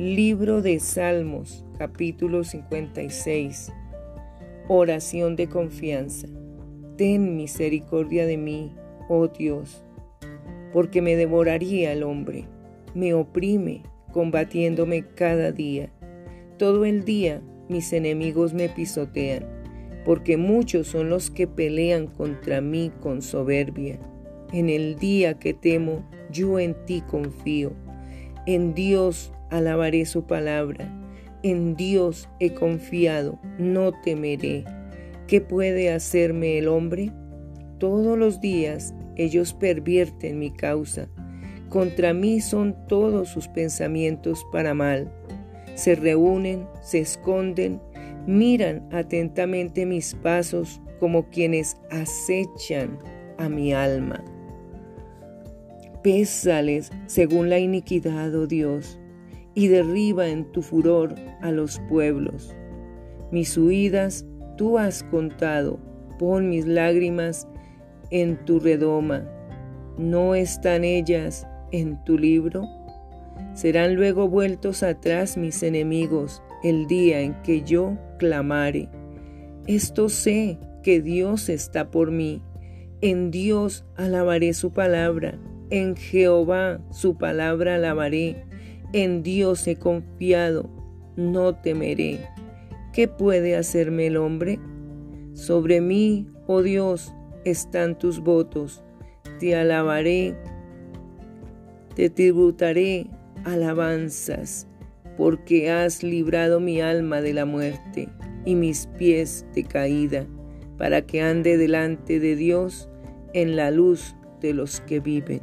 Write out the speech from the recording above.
Libro de Salmos, capítulo 56. Oración de confianza. Ten misericordia de mí, oh Dios, porque me devoraría el hombre, me oprime, combatiéndome cada día. Todo el día mis enemigos me pisotean, porque muchos son los que pelean contra mí con soberbia. En el día que temo, yo en ti confío. En Dios alabaré su palabra. En Dios he confiado, no temeré. ¿Qué puede hacerme el hombre? Todos los días ellos pervierten mi causa. Contra mí son todos sus pensamientos para mal. Se reúnen, se esconden, miran atentamente mis pasos como quienes acechan a mi alma. Pésales según la iniquidad, oh Dios, y derriba en tu furor a los pueblos. Mis huidas tú has contado, pon mis lágrimas en tu redoma. ¿No están ellas en tu libro? Serán luego vueltos atrás mis enemigos el día en que yo clamare. Esto sé que Dios está por mí. En Dios alabaré su palabra. En Jehová su palabra alabaré. En Dios he confiado. No temeré. ¿Qué puede hacerme el hombre? Sobre mí, oh Dios, están tus votos. Te alabaré, te tributaré alabanzas, porque has librado mi alma de la muerte y mis pies de caída, para que ande delante de Dios en la luz de los que viven.